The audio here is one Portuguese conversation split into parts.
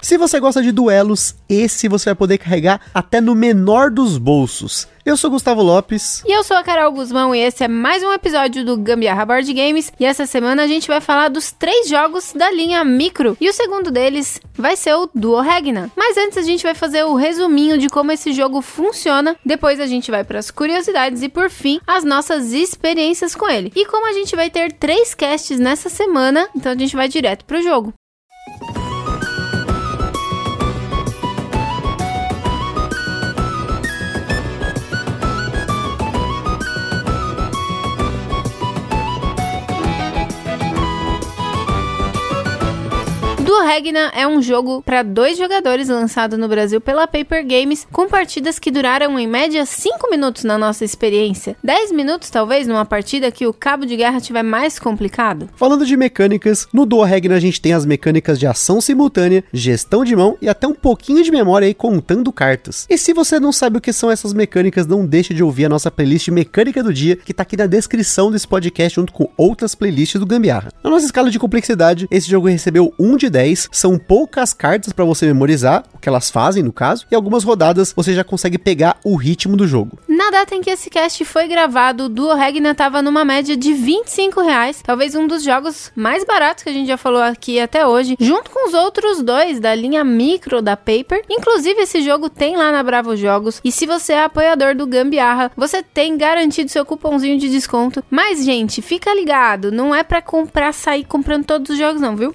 Se você gosta de duelos, esse você vai poder carregar até no menor dos bolsos. Eu sou Gustavo Lopes. E eu sou a Carol Guzmão e esse é mais um episódio do Gambiarra Board Games. E essa semana a gente vai falar dos três jogos da linha Micro. E o segundo deles vai ser o Duo Regna. Mas antes a gente vai fazer o resuminho de como esse jogo funciona. Depois a gente vai para as curiosidades e por fim as nossas experiências com ele. E como a gente vai ter três casts nessa semana, então a gente vai direto pro jogo. Duo Regna é um jogo para dois jogadores lançado no Brasil pela Paper Games, com partidas que duraram em média 5 minutos na nossa experiência. 10 minutos, talvez, numa partida que o cabo de guerra tiver mais complicado. Falando de mecânicas, no Duo Regna a gente tem as mecânicas de ação simultânea, gestão de mão e até um pouquinho de memória aí contando cartas. E se você não sabe o que são essas mecânicas, não deixe de ouvir a nossa playlist Mecânica do Dia, que tá aqui na descrição desse podcast junto com outras playlists do Gambiarra. Na nossa escala de complexidade, esse jogo recebeu 1 de 10, são poucas cartas para você memorizar, o que elas fazem no caso, e algumas rodadas você já consegue pegar o ritmo do jogo. Na data em que esse cast foi gravado, o Duo Regna tava numa média de 25 reais, talvez um dos jogos mais baratos que a gente já falou aqui até hoje, junto com os outros dois da linha micro da Paper. Inclusive, esse jogo tem lá na Bravo Jogos, e se você é apoiador do Gambiarra, você tem garantido seu cupomzinho de desconto. Mas, gente, fica ligado, não é para comprar, sair comprando todos os jogos não, viu?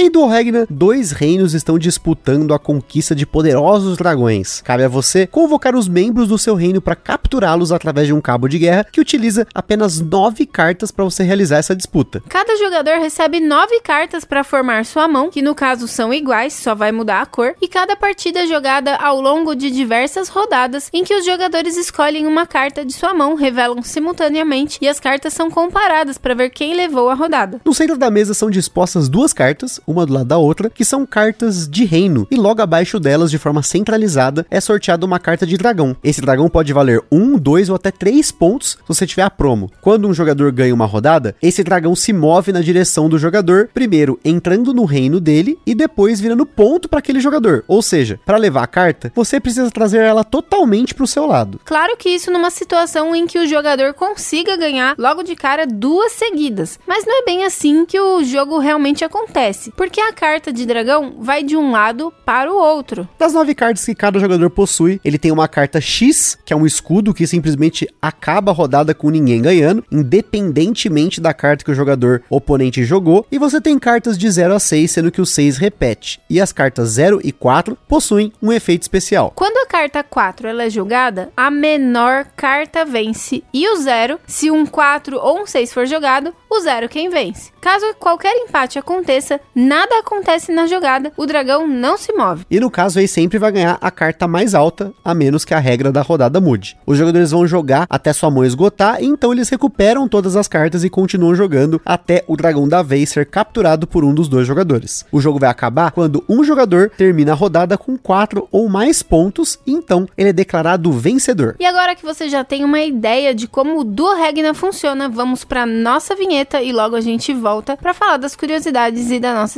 Em Duo Regna, dois reinos estão disputando a conquista de poderosos dragões. Cabe a você convocar os membros do seu reino para capturá-los através de um cabo de guerra que utiliza apenas nove cartas para você realizar essa disputa. Cada jogador recebe nove cartas para formar sua mão, que no caso são iguais, só vai mudar a cor, e cada partida é jogada ao longo de diversas rodadas em que os jogadores escolhem uma carta de sua mão, revelam simultaneamente e as cartas são comparadas para ver quem levou a rodada. No centro da mesa são dispostas duas cartas, uma do lado da outra, que são cartas de reino, e logo abaixo delas, de forma centralizada, é sorteada uma carta de dragão. Esse dragão pode valer um, dois ou até três pontos se você tiver a promo. Quando um jogador ganha uma rodada, esse dragão se move na direção do jogador, primeiro entrando no reino dele e depois virando ponto para aquele jogador. Ou seja, para levar a carta, você precisa trazer ela totalmente para o seu lado. Claro que isso numa situação em que o jogador consiga ganhar logo de cara duas seguidas, mas não é bem assim que o jogo realmente acontece porque a carta de dragão vai de um lado para o outro. Das nove cartas que cada jogador possui, ele tem uma carta X, que é um escudo que simplesmente acaba a rodada com ninguém ganhando, independentemente da carta que o jogador oponente jogou, e você tem cartas de 0 a 6, sendo que o 6 repete. E as cartas 0 e 4 possuem um efeito especial. Quando a carta 4 ela é jogada, a menor carta vence, e o 0, se um 4 ou um 6 for jogado, o 0 quem vence. Caso qualquer empate aconteça, nada acontece na jogada, o dragão não se move. E no caso aí sempre vai ganhar a carta mais alta, a menos que a regra da rodada mude. Os jogadores vão jogar até sua mão esgotar, então eles recuperam todas as cartas e continuam jogando até o dragão da vez ser capturado por um dos dois jogadores. O jogo vai acabar quando um jogador termina a rodada com quatro ou mais pontos, então ele é declarado vencedor. E agora que você já tem uma ideia de como o Duo Regna funciona, vamos para nossa vinheta e logo a gente volta para falar das curiosidades e da nossa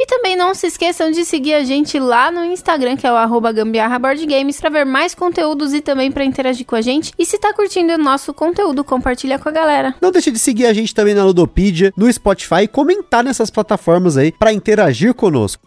E também não se esqueçam de seguir a gente lá no Instagram, que é o arroba gambiarra board games, pra ver mais conteúdos e também para interagir com a gente. E se tá curtindo o nosso conteúdo, compartilha com a galera. Não deixe de seguir a gente também na Ludopedia, no Spotify e comentar nessas plataformas aí para interagir conosco.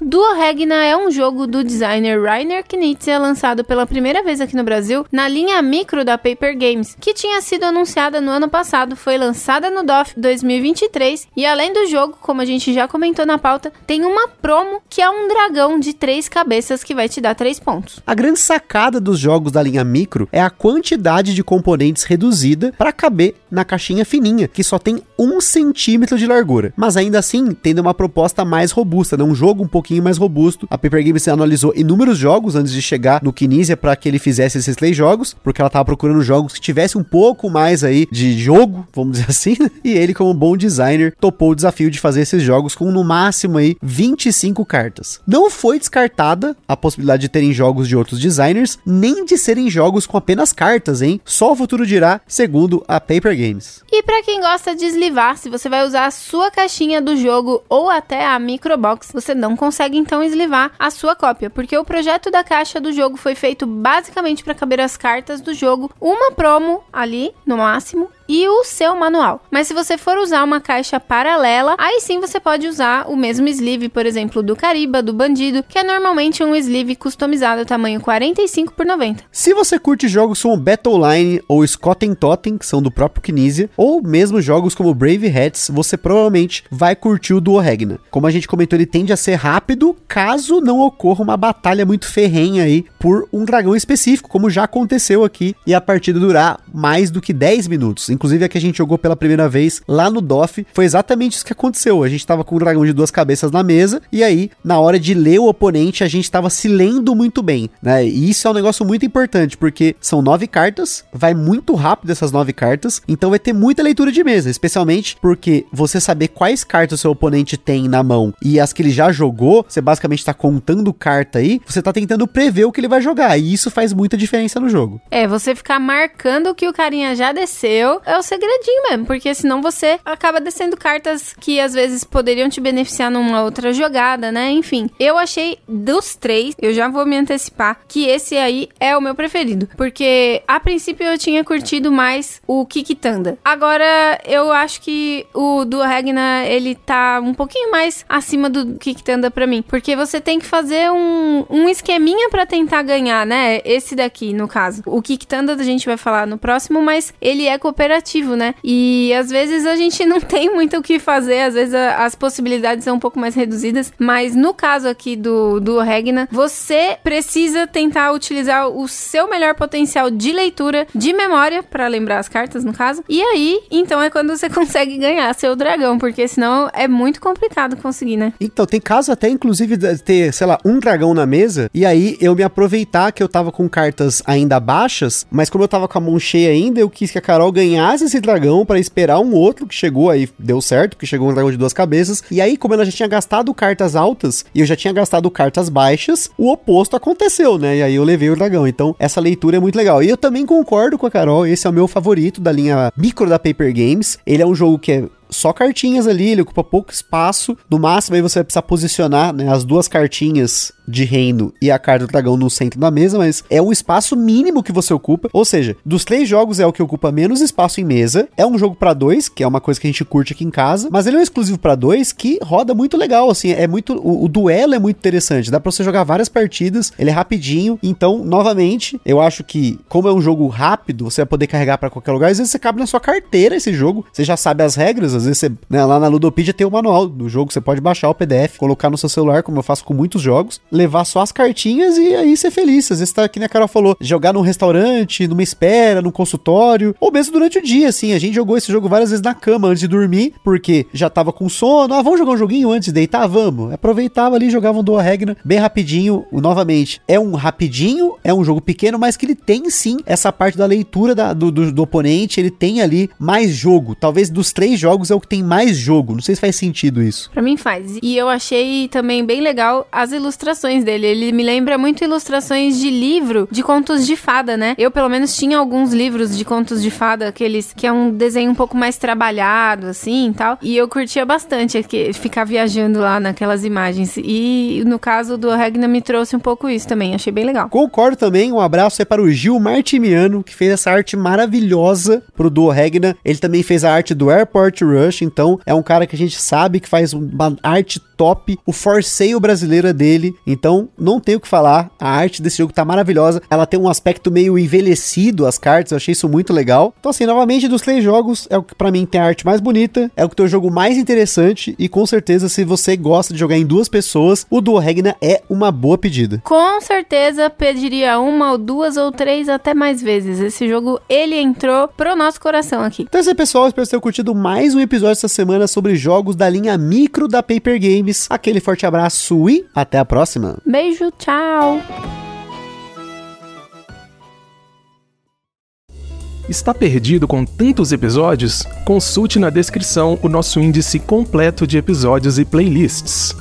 Duo Regna é um jogo do designer Rainer Knizia lançado pela primeira vez aqui no Brasil na linha micro da Paper Games, que tinha sido anunciada no ano passado, foi lançada no DOF 2023 e além do jogo, como a gente já comentou na pauta, tem uma promo que é um dragão de três cabeças que vai te dar três pontos. A grande sacada dos jogos da linha micro é a quantidade de componentes reduzida para caber na caixinha fininha, que só tem um centímetro de largura, mas ainda assim tendo uma proposta mais robusta, né? um jogo um pouquinho mais robusto. A Paper Games analisou inúmeros jogos antes de chegar no Kinesia para que ele fizesse esses três jogos, porque ela tava procurando jogos que tivessem um pouco mais aí de jogo, vamos dizer assim, e ele como bom designer topou o desafio de fazer esses jogos com no máximo aí 25 cartas. Não foi descartada a possibilidade de terem jogos de outros designers, nem de serem jogos com apenas cartas, hein? Só o futuro dirá, segundo a Paper Games. E para quem gosta de eslivar, se você vai usar a sua caixinha do jogo ou até a microbox, você não consegue consegue então eslivar a sua cópia, porque o projeto da caixa do jogo foi feito basicamente para caber as cartas do jogo, uma promo ali no máximo e o seu manual. Mas se você for usar uma caixa paralela, aí sim você pode usar o mesmo sleeve, por exemplo, do Cariba, do Bandido, que é normalmente um sleeve customizado tamanho 45 por 90. Se você curte jogos como Battleline ou Scott Totten, que são do próprio Kinesia, ou mesmo jogos como Brave Hats, você provavelmente vai curtir o Duo Regna. Como a gente comentou, ele tende a ser rápido caso não ocorra uma batalha muito ferrenha aí por um dragão específico, como já aconteceu aqui, e a partida durar mais do que 10 minutos. Inclusive a que a gente jogou pela primeira vez lá no DOF, foi exatamente isso que aconteceu. A gente tava com um dragão de duas cabeças na mesa, e aí, na hora de ler o oponente, a gente tava se lendo muito bem, né? E isso é um negócio muito importante, porque são nove cartas, vai muito rápido essas nove cartas, então vai ter muita leitura de mesa, especialmente porque você saber quais cartas o seu oponente tem na mão e as que ele já jogou, você basicamente tá contando carta aí, você tá tentando prever o que ele vai jogar, e isso faz muita diferença no jogo. É, você ficar marcando o que o carinha já desceu, é o segredinho mesmo, porque senão você acaba descendo cartas que às vezes poderiam te beneficiar numa outra jogada, né? Enfim, eu achei dos três, eu já vou me antecipar, que esse aí é o meu preferido, porque a princípio eu tinha curtido mais o Kikitanda. Agora eu acho que o do Regna ele tá um pouquinho mais acima do Kikitanda para mim, porque você tem que fazer um, um esqueminha para tentar ganhar, né? Esse daqui, no caso. O Kikitanda a gente vai falar no próximo, mas ele é cooperativo cooperativo, né? E às vezes a gente não tem muito o que fazer, às vezes a, as possibilidades são um pouco mais reduzidas, mas no caso aqui do, do Regna, você precisa tentar utilizar o seu melhor potencial de leitura, de memória, para lembrar as cartas, no caso. E aí, então é quando você consegue ganhar seu dragão, porque senão é muito complicado conseguir, né? Então, tem caso até, inclusive, de ter, sei lá, um dragão na mesa, e aí eu me aproveitar que eu tava com cartas ainda baixas, mas como eu tava com a mão cheia ainda, eu quis que a Carol ganhasse esse dragão para esperar um outro que chegou aí, deu certo, que chegou um dragão de duas cabeças. E aí, como ela já tinha gastado cartas altas e eu já tinha gastado cartas baixas, o oposto aconteceu, né? E aí eu levei o dragão. Então, essa leitura é muito legal. E eu também concordo com a Carol, esse é o meu favorito da linha micro da Paper Games. Ele é um jogo que é só cartinhas ali, ele ocupa pouco espaço. No máximo aí você vai precisar posicionar né, as duas cartinhas de reino e a carta do dragão no centro da mesa, mas é o espaço mínimo que você ocupa. Ou seja, dos três jogos é o que ocupa menos espaço em mesa. É um jogo para dois, que é uma coisa que a gente curte aqui em casa, mas ele é um exclusivo para dois que roda muito legal, assim, é muito o, o, duelo é muito interessante, dá para você jogar várias partidas, ele é rapidinho. Então, novamente, eu acho que como é um jogo rápido, você vai poder carregar para qualquer lugar, às vezes você cabe na sua carteira esse jogo, você já sabe as regras Às vezes você, né, lá na Ludopedia tem o manual do jogo, você pode baixar o PDF, colocar no seu celular, como eu faço com muitos jogos, levar só as cartinhas e aí ser feliz. Às vezes tá, que nem a Carol falou, jogar num restaurante, numa espera, num consultório, ou mesmo durante o dia, assim. A gente jogou esse jogo várias vezes na cama antes de dormir, porque já tava com sono. Ah, vamos jogar um joguinho antes de deitar? Vamos. Aproveitava ali, jogava um Dua Regna bem rapidinho. Novamente, é um rapidinho, é um jogo pequeno, mas que ele tem sim essa parte da leitura da, do, do, do oponente, ele tem ali mais jogo. Talvez dos três jogos é o que tem mais jogo. Não sei se faz sentido isso. Pra mim faz. E eu achei também bem legal as ilustrações dele. Ele me lembra muito ilustrações de livro de contos de fada, né? Eu, pelo menos, tinha alguns livros de contos de fada, aqueles que é um desenho um pouco mais trabalhado, assim e tal. E eu curtia bastante aqui, ficar viajando lá naquelas imagens. E no caso do Regna me trouxe um pouco isso também. Achei bem legal. Concordo também. Um abraço é para o Gil Martimiano, que fez essa arte maravilhosa pro Duo Regna. Ele também fez a arte do Airport Rush, então é um cara que a gente sabe que faz uma arte top. O for sale brasileiro é dele, então não tenho o que falar. A arte desse jogo tá maravilhosa. Ela tem um aspecto meio envelhecido, as cartas, eu achei isso muito legal. Então, assim, novamente, dos três jogos, é o que para mim tem a arte mais bonita, é o que tem o jogo mais interessante, e com certeza, se você gosta de jogar em duas pessoas, o Duo Regna é uma boa pedida. Com certeza pediria uma ou duas ou três até mais vezes. Esse jogo, ele entrou pro nosso coração aqui. Então é isso aí, pessoal. Espero que tenham curtido mais um episódio essa semana sobre jogos da linha micro da Paper Games. Aquele forte abraço e até a próxima. Beijo, tchau! Está perdido com tantos episódios? Consulte na descrição o nosso índice completo de episódios e playlists.